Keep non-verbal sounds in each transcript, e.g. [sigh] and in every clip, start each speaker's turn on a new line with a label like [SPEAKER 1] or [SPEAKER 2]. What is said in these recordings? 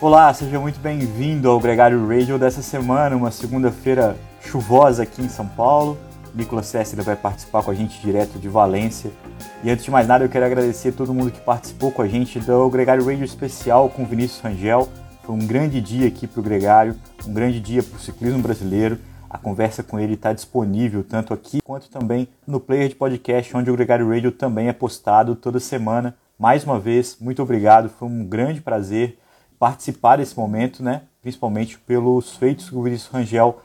[SPEAKER 1] Olá, seja muito bem-vindo ao Gregário Radio dessa semana, uma segunda-feira chuvosa aqui em São Paulo. Nicolas César vai participar com a gente direto de Valência. E antes de mais nada, eu quero agradecer a todo mundo que participou com a gente do Gregário Radio especial com Vinícius Rangel. Foi um grande dia aqui para o Gregário, um grande dia para o ciclismo brasileiro. A conversa com ele está disponível tanto aqui quanto também no player de podcast, onde o Gregário Radio também é postado toda semana. Mais uma vez, muito obrigado, foi um grande prazer participar desse momento, né? principalmente pelos feitos que o Vinícius Rangel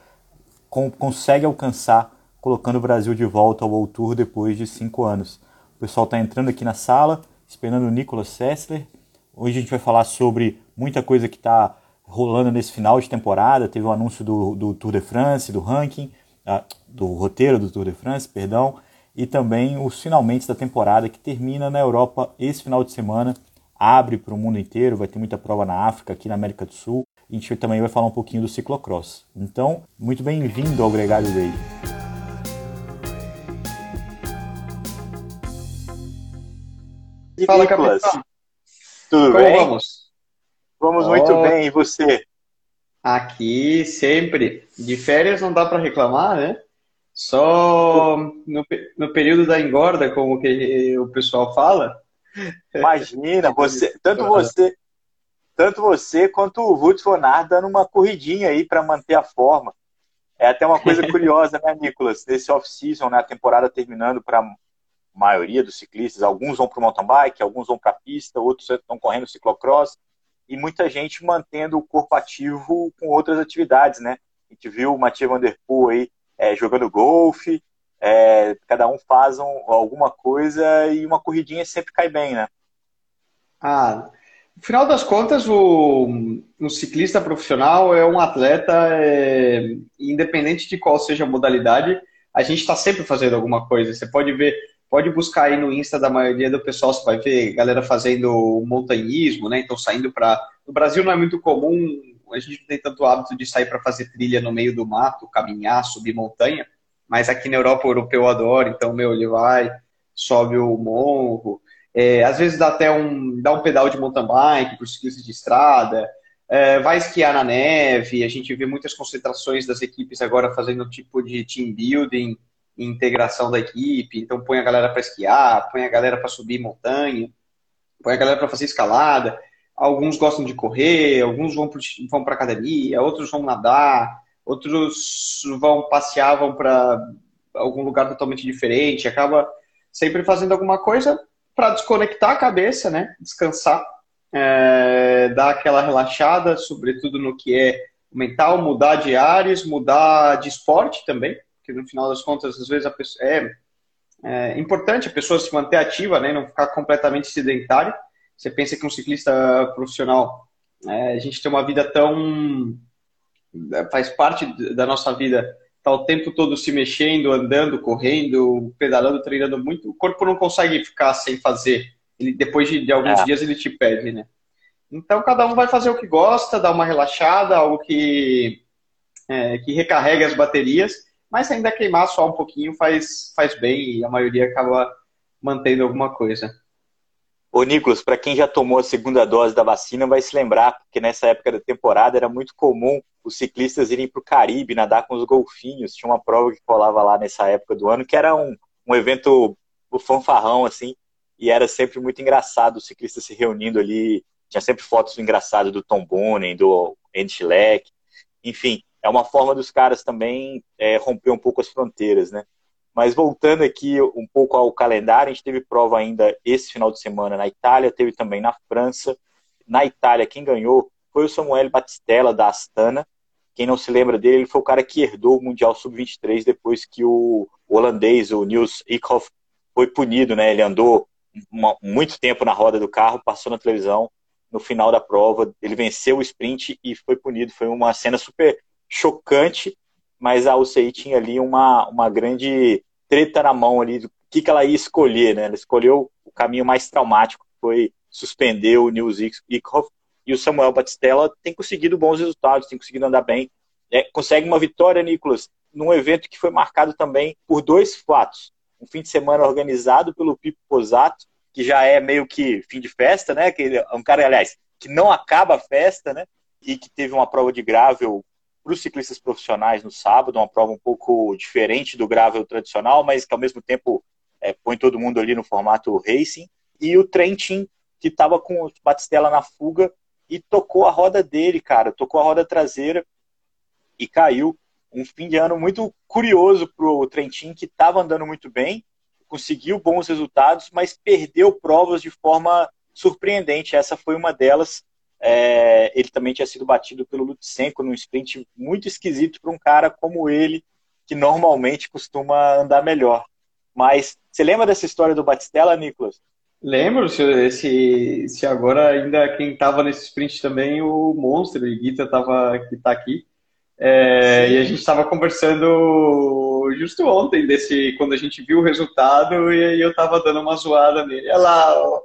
[SPEAKER 1] consegue alcançar colocando o Brasil de volta ao World Tour depois de cinco anos. O pessoal está entrando aqui na sala, esperando o Nicolas Sessler. Hoje a gente vai falar sobre muita coisa que está rolando nesse final de temporada. Teve o um anúncio do, do, Tour de France, do ranking, ah, do roteiro do Tour de France, perdão, e também os finalmente da temporada que termina na Europa esse final de semana abre para o mundo inteiro, vai ter muita prova na África, aqui na América do Sul. A gente também vai falar um pouquinho do ciclocross. Então, muito bem-vindo ao Gregário Day.
[SPEAKER 2] Fala, Nicolas.
[SPEAKER 1] Tudo
[SPEAKER 2] Como
[SPEAKER 1] bem?
[SPEAKER 2] vamos?
[SPEAKER 1] Vamos oh. muito bem, e você?
[SPEAKER 2] Aqui sempre. De férias não dá para reclamar, né? Só no, no período da engorda, como que o pessoal fala,
[SPEAKER 1] Imagina, você, tanto você, tanto você quanto o von Aert dando uma corridinha aí para manter a forma. É até uma coisa [laughs] curiosa, né, Nicolas? Nesse off-season, né, a temporada terminando para a maioria dos ciclistas, alguns vão para o mountain bike, alguns vão para a pista, outros estão correndo ciclocross, e muita gente mantendo o corpo ativo com outras atividades, né? A gente viu o Mathieu Van Der Poel aí é, jogando golfe, é, cada um faz um, alguma coisa e uma corridinha sempre cai bem, né?
[SPEAKER 2] Ah, no final das contas, o, o ciclista profissional é um atleta, é, independente de qual seja a modalidade, a gente está sempre fazendo alguma coisa. Você pode ver, pode buscar aí no Insta da maioria do pessoal, você vai ver galera fazendo montanhismo, né? Então saindo para. No Brasil não é muito comum, a gente não tem tanto hábito de sair para fazer trilha no meio do mato, caminhar, subir montanha mas aqui na Europa o europeu adora, então, meu, ele vai, sobe o morro, é, às vezes dá até um, dá um pedal de mountain bike para os de estrada, é, vai esquiar na neve, a gente vê muitas concentrações das equipes agora fazendo tipo de team building, integração da equipe, então põe a galera para esquiar, põe a galera para subir montanha, põe a galera para fazer escalada, alguns gostam de correr, alguns vão para academia, outros vão nadar, outros vão passear, vão para algum lugar totalmente diferente, acaba sempre fazendo alguma coisa para desconectar a cabeça, né? Descansar, é, dar aquela relaxada, sobretudo no que é mental, mudar de áreas, mudar de esporte também, porque no final das contas, às vezes pessoa é, é importante a pessoa se manter ativa, né? Não ficar completamente sedentário. Você pensa que um ciclista profissional, é, a gente tem uma vida tão faz parte da nossa vida tá o tempo todo se mexendo, andando, correndo, pedalando, treinando muito, o corpo não consegue ficar sem fazer. Ele, depois de, de alguns é. dias ele te pede, né? Então cada um vai fazer o que gosta, dar uma relaxada, algo que, é, que recarrega as baterias, mas ainda queimar só um pouquinho faz, faz bem e a maioria acaba mantendo alguma coisa.
[SPEAKER 1] Ô, Nicolas, para quem já tomou a segunda dose da vacina, vai se lembrar, porque nessa época da temporada era muito comum os ciclistas irem para o Caribe nadar com os golfinhos. Tinha uma prova que colava lá nessa época do ano, que era um, um evento o fanfarrão, assim, e era sempre muito engraçado os ciclistas se reunindo ali. Tinha sempre fotos engraçadas do Tom Bonen, do Andy. Enfim, é uma forma dos caras também é, romper um pouco as fronteiras, né? Mas voltando aqui um pouco ao calendário, a gente teve prova ainda esse final de semana na Itália, teve também na França. Na Itália, quem ganhou foi o Samuel Batistella, da Astana. Quem não se lembra dele, ele foi o cara que herdou o Mundial Sub-23 depois que o holandês, o Niels Eekhoff, foi punido. Né? Ele andou uma, muito tempo na roda do carro, passou na televisão. No final da prova, ele venceu o sprint e foi punido. Foi uma cena super chocante mas a UCI tinha ali uma, uma grande treta na mão ali do que, que ela ia escolher, né? Ela escolheu o caminho mais traumático, que foi suspender o Nils Eekhoff, e o Samuel Batistella tem conseguido bons resultados, tem conseguido andar bem. É, consegue uma vitória, Nicolas, num evento que foi marcado também por dois fatos. Um fim de semana organizado pelo Pipo Posato, que já é meio que fim de festa, né? Que ele, é um cara, aliás, que não acaba a festa, né? E que teve uma prova de gravel para os ciclistas profissionais no sábado, uma prova um pouco diferente do gravel tradicional, mas que ao mesmo tempo é, põe todo mundo ali no formato racing. E o Trentin, que estava com o Batistella na fuga e tocou a roda dele, cara, tocou a roda traseira e caiu. Um fim de ano muito curioso para o Trentin, que estava andando muito bem, conseguiu bons resultados, mas perdeu provas de forma surpreendente. Essa foi uma delas. É, ele também tinha sido batido pelo Lutsenko num sprint muito esquisito para um cara como ele, que normalmente costuma andar melhor. Mas você lembra dessa história do Batistella, Nicolas?
[SPEAKER 2] Lembro, se, se, se agora ainda quem estava nesse sprint também, o Monster, o Guita tava, que está aqui. É, e a gente estava conversando justo ontem desse quando a gente viu o resultado e aí eu estava dando uma zoada nele. Olha lá, ó.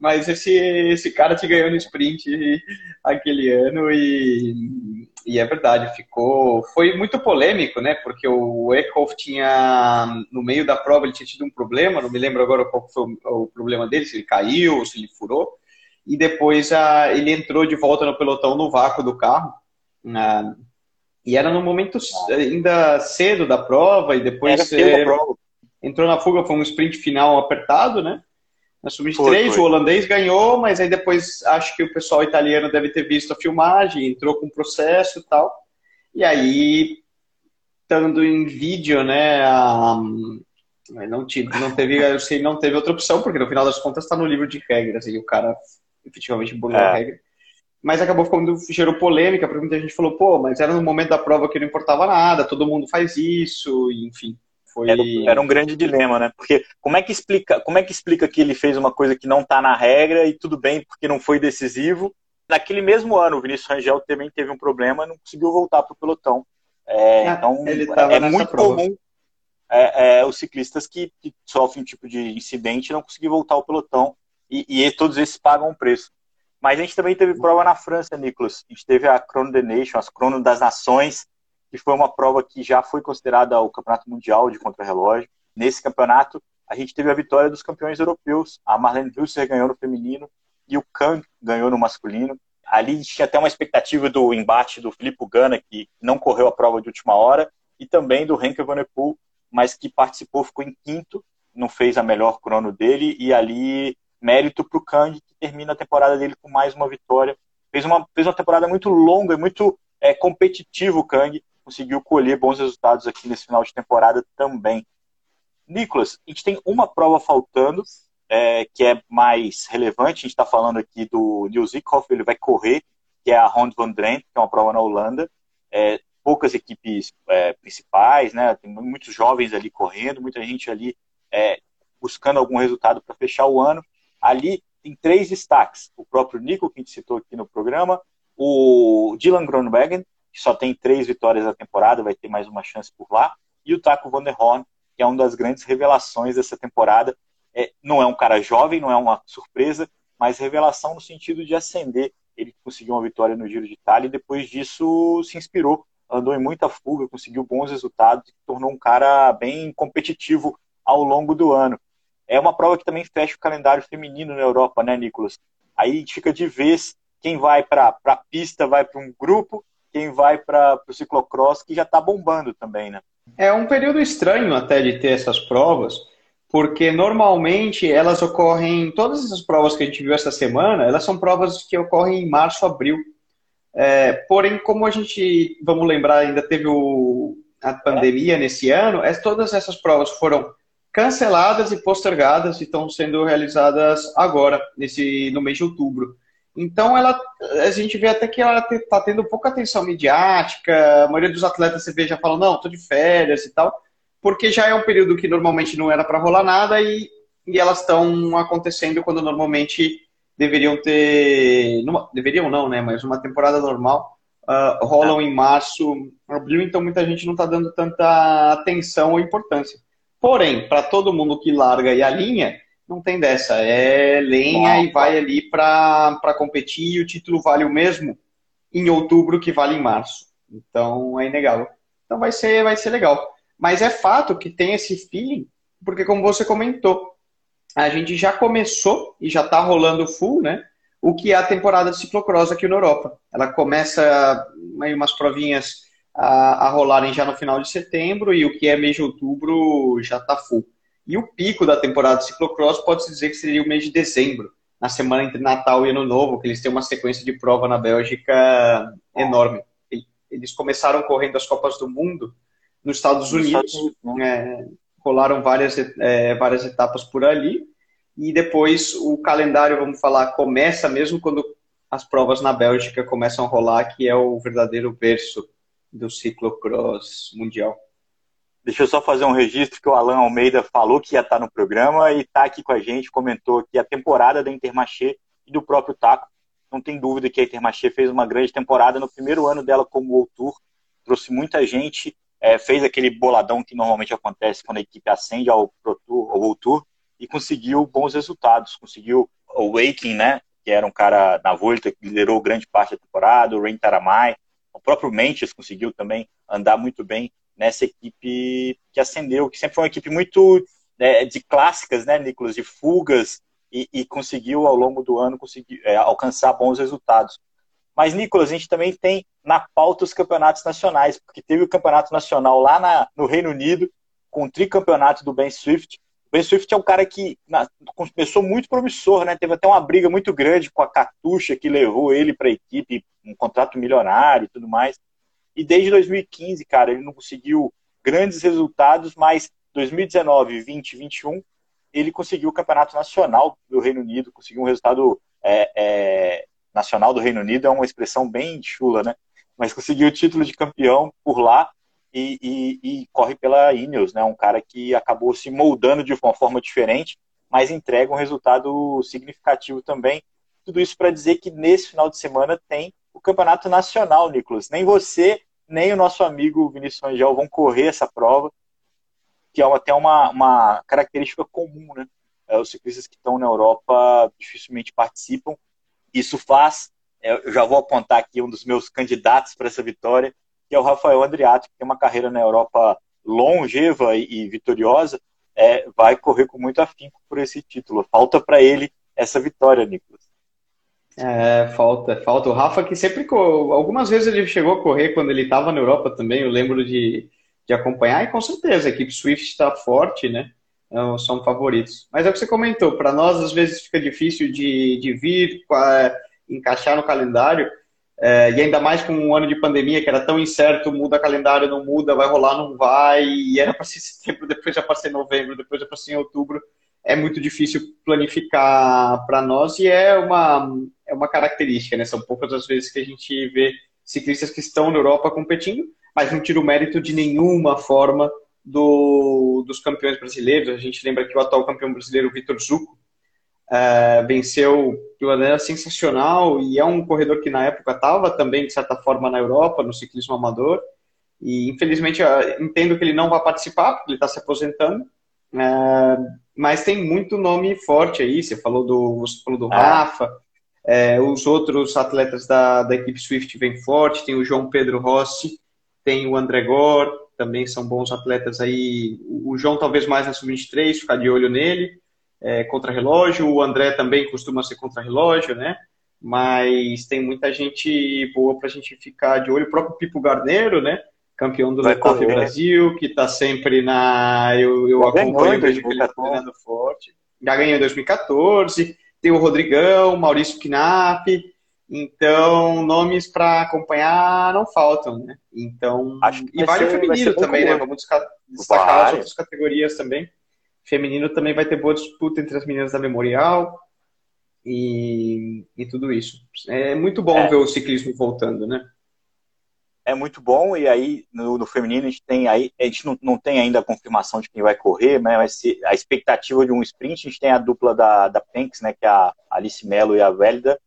[SPEAKER 2] Mas esse, esse cara te ganhou no sprint aquele ano e, e é verdade, ficou. Foi muito polêmico, né? Porque o Eckhoff tinha, no meio da prova, ele tinha tido um problema, não me lembro agora qual foi o, o problema dele, se ele caiu, se ele furou. E depois a, ele entrou de volta no pelotão no vácuo do carro. Na, e era no momento ainda cedo da prova, e depois é, prova. entrou na fuga, foi um sprint final apertado, né? Na sub-3, o holandês ganhou, mas aí depois acho que o pessoal italiano deve ter visto a filmagem, entrou com o processo e tal. E aí, estando em vídeo, né? A, não, tive, não teve, eu sei, não teve outra opção, porque no final das contas está no livro de regras e o cara efetivamente burlou é. a regra mas acabou ficando, gerou polêmica, porque muita gente falou, pô, mas era no momento da prova que não importava nada, todo mundo faz isso, e, enfim. Foi...
[SPEAKER 1] Era, era, um grande dilema, né? Porque como é que explica, como é que explica que ele fez uma coisa que não está na regra e tudo bem porque não foi decisivo? Naquele mesmo ano, o Vinícius Rangel também teve um problema, não conseguiu voltar para o pelotão. É, é, então é muito prova. comum é, é, os ciclistas que, que, sofrem um tipo de incidente não conseguir voltar ao pelotão e, e todos esses pagam um preço. Mas a gente também teve prova na França, Nicolas. A gente teve a Chrono the Nation, as Crono das Nações, que foi uma prova que já foi considerada o campeonato mundial de contrarrelógio. Nesse campeonato, a gente teve a vitória dos campeões europeus. A Marlene Hülser ganhou no feminino e o Kang ganhou no masculino. Ali tinha até uma expectativa do embate do Filipe Gana, que não correu a prova de última hora, e também do Henke Van Poel, mas que participou, ficou em quinto, não fez a melhor crono dele, e ali mérito para o Kang, que termina a temporada dele com mais uma vitória. Fez uma, fez uma temporada muito longa e muito é, competitiva o Kang, conseguiu colher bons resultados aqui nesse final de temporada também. Nicolas, a gente tem uma prova faltando, é, que é mais relevante, a gente está falando aqui do Niels Ikhoff, ele vai correr, que é a Ronde van Drenthe, que é uma prova na Holanda. É, poucas equipes é, principais, né? Tem muitos jovens ali correndo, muita gente ali é, buscando algum resultado para fechar o ano. Ali tem três destaques. O próprio Nico, que a gente citou aqui no programa, o Dylan Groenwegen, que só tem três vitórias na temporada, vai ter mais uma chance por lá, e o Taco Van der Horn, que é uma das grandes revelações dessa temporada. É, não é um cara jovem, não é uma surpresa, mas revelação no sentido de ascender. Ele conseguiu uma vitória no Giro de Itália e depois disso se inspirou, andou em muita fuga, conseguiu bons resultados e tornou um cara bem competitivo ao longo do ano é uma prova que também fecha o calendário feminino na Europa, né, Nicolas? Aí fica de vez quem vai para a pista vai para um grupo, quem vai para o ciclocross, que já está bombando também, né?
[SPEAKER 2] É um período estranho até de ter essas provas, porque normalmente elas ocorrem, todas essas provas que a gente viu essa semana, elas são provas que ocorrem em março, abril. É, porém, como a gente, vamos lembrar, ainda teve o, a pandemia nesse ano, é, todas essas provas foram canceladas e postergadas e estão sendo realizadas agora, nesse, no mês de outubro. Então, ela, a gente vê até que ela está tendo pouca atenção midiática, a maioria dos atletas você vê já falando, não, estou de férias e tal, porque já é um período que normalmente não era para rolar nada e, e elas estão acontecendo quando normalmente deveriam ter, numa, deveriam não, né, mas uma temporada normal, uh, rolam em março, abril, então muita gente não está dando tanta atenção ou importância. Porém, para todo mundo que larga e alinha, não tem dessa. É lenha e vai ali para competir e o título vale o mesmo em outubro que vale em março. Então é inegável. Então vai ser, vai ser legal. Mas é fato que tem esse feeling, porque como você comentou, a gente já começou e já está rolando full, né? o que é a temporada de ciclocross aqui na Europa. Ela começa aí umas provinhas a, a rolarem já no final de setembro e o que é mês de outubro já está full. E o pico da temporada de ciclocross pode-se dizer que seria o mês de dezembro, na semana entre Natal e Ano Novo, que eles têm uma sequência de prova na Bélgica enorme. Eles começaram correndo as Copas do Mundo nos Estados Unidos, né? é, rolaram várias, é, várias etapas por ali, e depois o calendário, vamos falar, começa mesmo quando as provas na Bélgica começam a rolar, que é o verdadeiro berço do ciclocross mundial.
[SPEAKER 1] Deixa eu só fazer um registro que o Alan Almeida falou que ia estar no programa e está aqui com a gente, comentou que a temporada da Intermarché e do próprio Taco. Não tem dúvida que a Intermarché fez uma grande temporada no primeiro ano dela como World Tour, trouxe muita gente, é, fez aquele boladão que normalmente acontece quando a equipe ascende ao Pro Tour, ao World Tour, e conseguiu bons resultados. Conseguiu o Waking, né, que era um cara na Volta que liderou grande parte da temporada, o Rain Taramai, o próprio Mentes conseguiu também andar muito bem nessa equipe que ascendeu, que sempre foi uma equipe muito né, de clássicas, né, Nicolas, de fugas, e, e conseguiu ao longo do ano conseguir, é, alcançar bons resultados. Mas, Nicolas, a gente também tem na pauta os campeonatos nacionais, porque teve o campeonato nacional lá na, no Reino Unido, com o tricampeonato do Ben Swift. O Ben Swift é um cara que na, começou muito promissor, né? Teve até uma briga muito grande com a Catuxa, que levou ele para a equipe, um contrato milionário e tudo mais. E desde 2015, cara, ele não conseguiu grandes resultados, mas 2019, 20, 21, ele conseguiu o campeonato nacional do Reino Unido, conseguiu um resultado é, é, nacional do Reino Unido, é uma expressão bem chula, né? Mas conseguiu o título de campeão por lá e, e, e corre pela Ineos, né? Um cara que acabou se moldando de uma forma diferente, mas entrega um resultado significativo também. Tudo isso para dizer que nesse final de semana tem o campeonato nacional, Nicolas. Nem você, nem o nosso amigo Vinícius Angel vão correr essa prova, que é até uma, uma característica comum, né? É, os ciclistas que estão na Europa dificilmente participam. Isso faz, é, eu já vou apontar aqui um dos meus candidatos para essa vitória, que é o Rafael Andriato, que tem uma carreira na Europa longeva e, e vitoriosa, é, vai correr com muito afinco por esse título. Falta para ele essa vitória, Nicolas.
[SPEAKER 2] É, falta, falta. O Rafa que sempre, algumas vezes ele chegou a correr quando ele estava na Europa também, eu lembro de, de acompanhar, e com certeza a equipe Swift está forte, né? Então, são favoritos. Mas é o que você comentou, para nós às vezes fica difícil de, de vir, encaixar no calendário, é, e ainda mais com um ano de pandemia que era tão incerto, muda calendário, não muda, vai rolar, não vai, e era para ser setembro, depois já para ser novembro, depois já para ser em outubro. É muito difícil planificar para nós e é uma, uma característica, né? São poucas as vezes que a gente vê ciclistas que estão na Europa competindo, mas não tira o mérito de nenhuma forma do, dos campeões brasileiros. A gente lembra que o atual campeão brasileiro, Vitor Zucco, uh, venceu de uma maneira sensacional e é um corredor que na época estava também, de certa forma, na Europa, no ciclismo amador. E infelizmente entendo que ele não vai participar, porque ele está se aposentando. Uh, mas tem muito nome forte aí. Você falou do, você falou do ah. Rafa, é, os outros atletas da, da equipe Swift vêm forte, tem o João Pedro Rossi, tem o André Gor, também são bons atletas aí. O João talvez mais na sub-23, ficar de olho nele, é, contra-relógio. O André também costuma ser contra-relógio, né? Mas tem muita gente boa para a gente ficar de olho. O próprio Pipo Garneiro, né? Campeão do Coffee Brasil, que está sempre na. Eu, eu acompanho, vejo que ele está treinando forte. Já ganhou em 2014 tem o Rodrigão, Maurício Knapp. Então, nomes para acompanhar não faltam, né? Então, e vale ser, o feminino também, né? Vamos destacar as outras categorias também. Feminino também vai ter boa disputa entre as meninas da Memorial e, e tudo isso. É muito bom é. ver o ciclismo voltando, né?
[SPEAKER 1] É muito bom e aí no, no, feminino a gente tem aí a gente não, não tem ainda a confirmação de quem vai correr, mas vai ser a expectativa de um sprint a gente tem a dupla da, da Penx, né, que é a Alice Mello e a Vélida,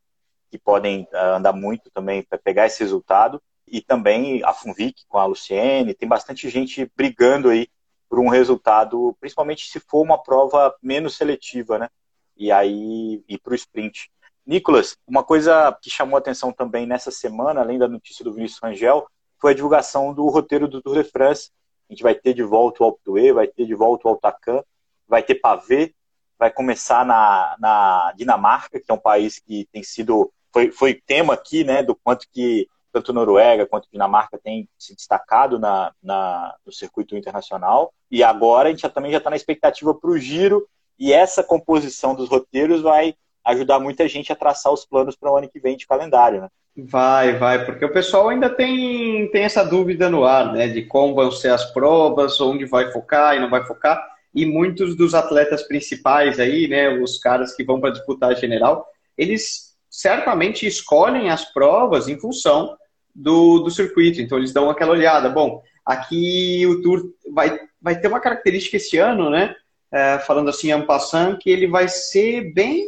[SPEAKER 1] que podem uh, andar muito também para pegar esse resultado e também a Funvic com a Luciene, tem bastante gente brigando aí por um resultado, principalmente se for uma prova menos seletiva, né? E aí ir para o sprint. Nicolas, uma coisa que chamou atenção também nessa semana, além da notícia do Vinícius Rangel, foi a divulgação do roteiro do Tour de France. A gente vai ter de volta o Alpe d'Huez, vai ter de volta o Altacan, vai ter Pavé, vai começar na, na Dinamarca, que é um país que tem sido foi, foi tema aqui, né, do quanto que tanto Noruega quanto Dinamarca tem se destacado na, na, no circuito internacional. E agora a gente já, também já está na expectativa para o giro, e essa composição dos roteiros vai ajudar muita gente a traçar os planos para o ano que vem de calendário. Né?
[SPEAKER 2] Vai, vai, porque o pessoal ainda tem, tem essa dúvida no ar, né, de como vão ser as provas, onde vai focar e não vai focar. E muitos dos atletas principais aí, né, os caras que vão para disputar a general, eles certamente escolhem as provas em função do, do circuito. Então eles dão aquela olhada. Bom, aqui o Tour vai, vai ter uma característica esse ano, né? É, falando assim, en passant, que ele vai ser bem.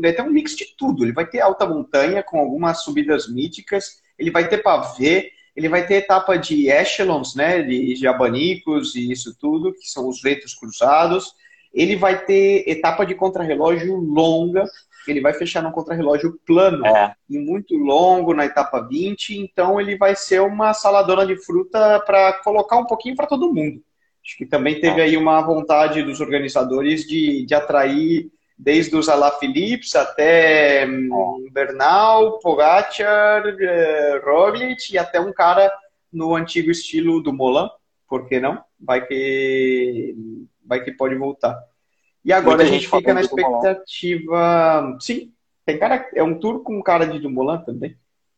[SPEAKER 2] Vai ter um mix de tudo. Ele vai ter alta montanha com algumas subidas míticas, ele vai ter pavê, ele vai ter etapa de echelons, né? De, de abanicos e isso tudo, que são os ventos cruzados. Ele vai ter etapa de contrarrelógio longa, ele vai fechar num contrarrelógio plano é. e muito longo na etapa 20, então ele vai ser uma saladona de fruta para colocar um pouquinho para todo mundo. Acho que também teve é. aí uma vontade dos organizadores de, de atrair desde os Alaphilippes até hum, é. Bernal, Pogacar, eh, Roglic e até um cara no antigo estilo do Molan, por que não? Vai que vai que pode voltar. E agora Muita a gente, fica na expectativa. Sim, tem cara. É um tour com cara de Dumoulin também.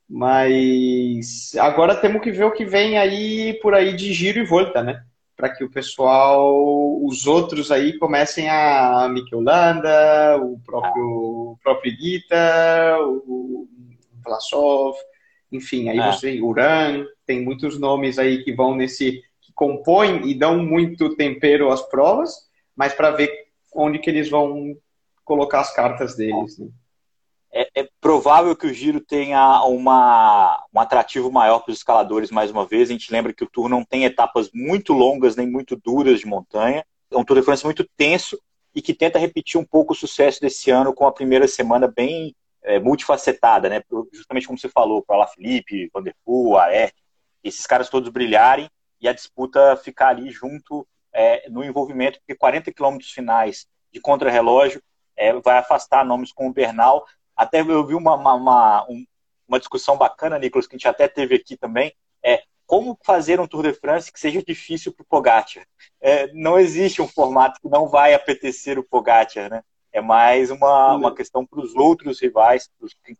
[SPEAKER 2] Mas agora temos que ver o que vem aí por aí de giro e volta, né? Para que o pessoal, os outros aí comecem a Mikel Landa, o próprio, o próprio Guita, o Vlasov, enfim, aí é. você, Uran, tem muitos nomes aí que vão nesse, que compõem e dão muito tempero às provas, mas para ver onde que eles vão colocar as cartas deles. Né?
[SPEAKER 1] É, é, provável que o giro tenha uma, um atrativo maior para os escaladores mais uma vez. A gente lembra que o Tour não tem etapas muito longas nem muito duras de montanha. É um Tour de France muito tenso e que tenta repetir um pouco o sucesso desse ano com a primeira semana bem é, multifacetada, né? Justamente como você falou, para Felipe, Van der Aert, esses caras todos brilharem e a disputa ficar ali junto é, no envolvimento, porque 40 quilômetros finais de contrarrelógio é, vai afastar nomes como Bernal. Até eu vi uma, uma, uma, uma, discussão bacana, Nicolas, que a gente até teve aqui também, é como fazer um Tour de France que seja difícil para o Pogacar. É, não existe um formato que não vai apetecer o Pogacar, né? É mais uma, uma questão para os outros rivais,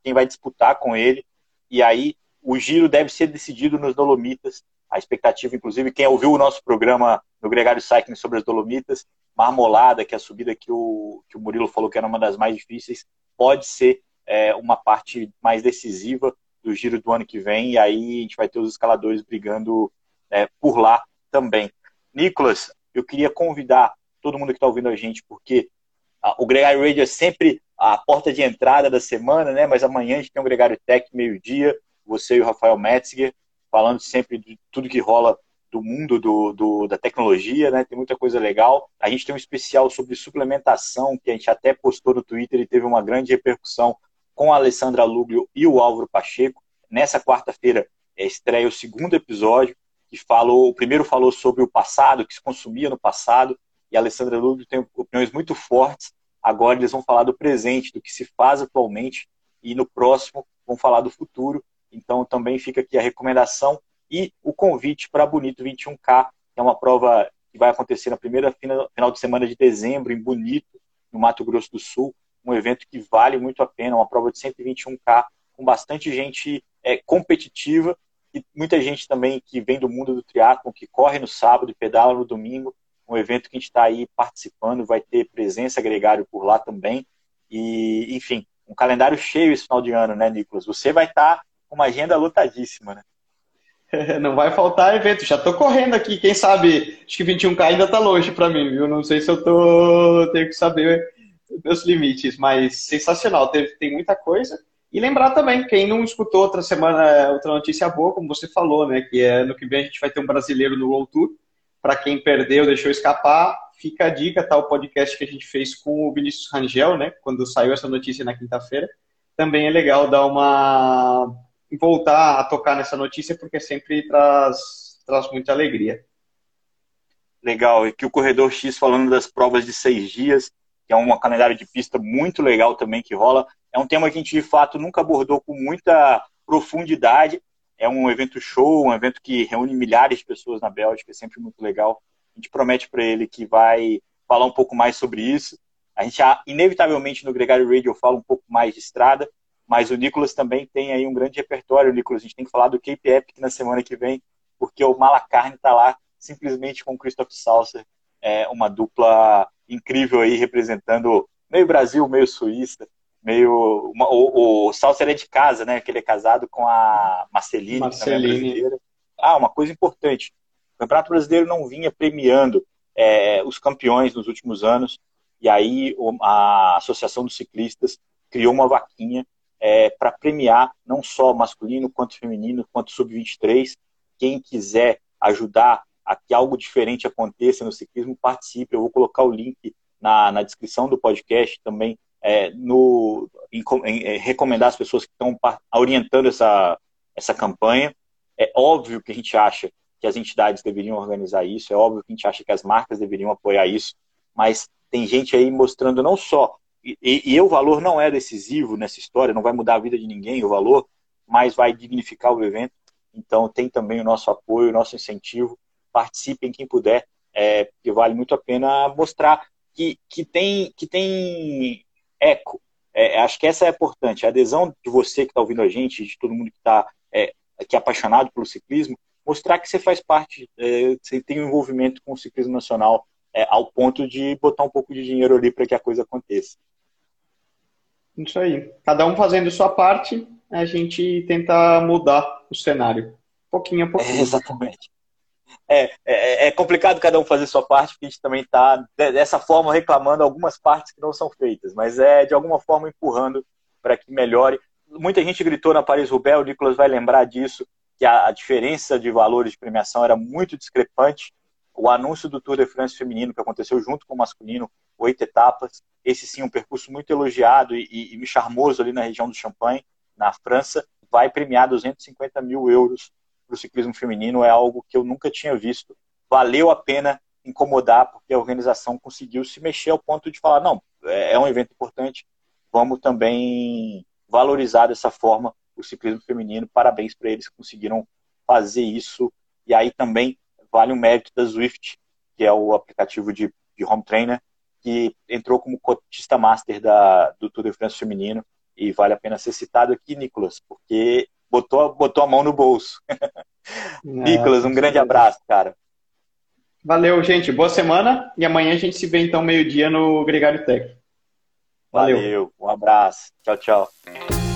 [SPEAKER 1] quem vai disputar com ele. E aí o giro deve ser decidido nos Dolomitas. A expectativa, inclusive, quem ouviu o nosso programa no Gregário Cycling sobre as Dolomitas, Marmolada, que é a subida que o, que o Murilo falou que era uma das mais difíceis, pode ser é, uma parte mais decisiva do giro do ano que vem, e aí a gente vai ter os escaladores brigando é, por lá também. Nicolas, eu queria convidar todo mundo que está ouvindo a gente, porque a, o Gregário Radio é sempre a porta de entrada da semana, né? Mas amanhã a gente tem um Gregário Tech meio-dia, você e o Rafael Metzger, falando sempre de tudo que rola do mundo do, do, da tecnologia, né? Tem muita coisa legal. A gente tem um especial sobre suplementação que a gente até postou no Twitter e teve uma grande repercussão com a Alessandra Luglio e o Álvaro Pacheco. Nessa quarta-feira é, estreia o segundo episódio que falou, o primeiro falou sobre o passado, que se consumia no passado, e a Alessandra Luglio tem opiniões muito fortes. Agora eles vão falar do presente, do que se faz atualmente, e no próximo vão falar do futuro. Então também fica aqui a recomendação e o convite para Bonito 21K, que é uma prova que vai acontecer na primeira final de semana de dezembro, em Bonito, no Mato Grosso do Sul. Um evento que vale muito a pena, uma prova de 121K, com bastante gente é, competitiva e muita gente também que vem do mundo do triatlon, que corre no sábado e pedala no domingo. Um evento que a gente está aí participando, vai ter presença gregário por lá também. E, enfim, um calendário cheio esse final de ano, né, Nicolas? Você vai estar tá com uma agenda lotadíssima, né? [laughs]
[SPEAKER 2] Não vai faltar evento. Já tô correndo aqui, quem sabe? Acho que 21K ainda tá longe para mim, viu? Não sei se eu tô. Tenho que saber meus limites, mas sensacional. Tem, muita coisa. E lembrar também, quem não escutou outra semana, outra notícia boa, como você falou, né? Que é no que vem a gente vai ter um brasileiro no World Tour. Para quem perdeu, deixou escapar, fica a dica, tá? O podcast que a gente fez com o Vinícius Rangel, né? Quando saiu essa notícia na quinta-feira. Também é legal dar uma voltar a tocar nessa notícia, porque sempre traz, traz muita alegria.
[SPEAKER 1] Legal, e que o Corredor X falando das provas de seis dias, que é um calendário de pista muito legal também que rola. É um tema que a gente de fato nunca abordou com muita profundidade. É um evento show, um evento que reúne milhares de pessoas na Bélgica, é sempre muito legal. A gente promete para ele que vai falar um pouco mais sobre isso. A gente, inevitavelmente, no Gregário Radio fala um pouco mais de estrada, mas o Nicolas também tem aí um grande repertório, Nicolas. A gente tem que falar do Cape Epic na semana que vem, porque o Malacarne está lá simplesmente com o Christoph Salser, é uma dupla incrível aí, representando meio Brasil, meio Suíça, meio... Uma, o, o Salser é de casa, né? Que ele é casado com a Marceline, Marceline. também é brasileira. Ah, uma coisa importante. O Campeonato Brasileiro não vinha premiando é, os campeões nos últimos anos, e aí a Associação dos Ciclistas criou uma vaquinha é, para premiar não só masculino quanto feminino, quanto sub-23. Quem quiser ajudar a que algo diferente aconteça no ciclismo, participe. Eu vou colocar o link na, na descrição do podcast também, é, no, em, em, é, recomendar as pessoas que estão orientando essa, essa campanha. É óbvio que a gente acha que as entidades deveriam organizar isso, é óbvio que a gente acha que as marcas deveriam apoiar isso, mas tem gente aí mostrando não só. E, e, e o valor não é decisivo nessa história, não vai mudar a vida de ninguém o valor, mas vai dignificar o evento. Então tem também o nosso apoio, o nosso incentivo participem quem puder, é, porque vale muito a pena mostrar que, que, tem, que tem eco. É, acho que essa é importante, a adesão de você que está ouvindo a gente, de todo mundo que está é, que é apaixonado pelo ciclismo, mostrar que você faz parte, é, você tem um envolvimento com o ciclismo nacional é, ao ponto de botar um pouco de dinheiro ali para que a coisa aconteça.
[SPEAKER 2] Isso aí. Cada um fazendo sua parte, a gente tenta mudar o cenário. Pouquinho a pouquinho.
[SPEAKER 1] É, exatamente. É, é, é, complicado cada um fazer sua parte, porque a gente também está, dessa forma, reclamando algumas partes que não são feitas, mas é de alguma forma empurrando para que melhore. Muita gente gritou na Paris-Roubaix, o Nicolas vai lembrar disso, que a, a, diferença de valores de premiação era muito discrepante. O anúncio do Tour de France feminino, que aconteceu junto com o masculino, oito etapas, esse sim, um percurso muito elogiado e, e, e charmoso ali na região do Champagne, na França, vai premiar 250 mil euros para o ciclismo feminino é algo que eu nunca tinha visto. Valeu a pena incomodar, porque a organização conseguiu se mexer ao ponto de falar: não, é, é um evento importante, vamos também valorizar dessa forma o ciclismo feminino. Parabéns para eles que conseguiram fazer isso. E aí também vale o mérito da Zwift, que é o aplicativo de, de home trainer, que entrou como cotista master da, do Tour de France feminino. E vale a pena ser citado aqui, Nicolas, porque botou, botou a mão no bolso. [laughs] Nicolas, um grande abraço, cara.
[SPEAKER 2] Valeu, gente. Boa semana. E amanhã a gente se vê então meio-dia no Gregário Tech.
[SPEAKER 1] Valeu. Valeu. Um abraço. Tchau, tchau.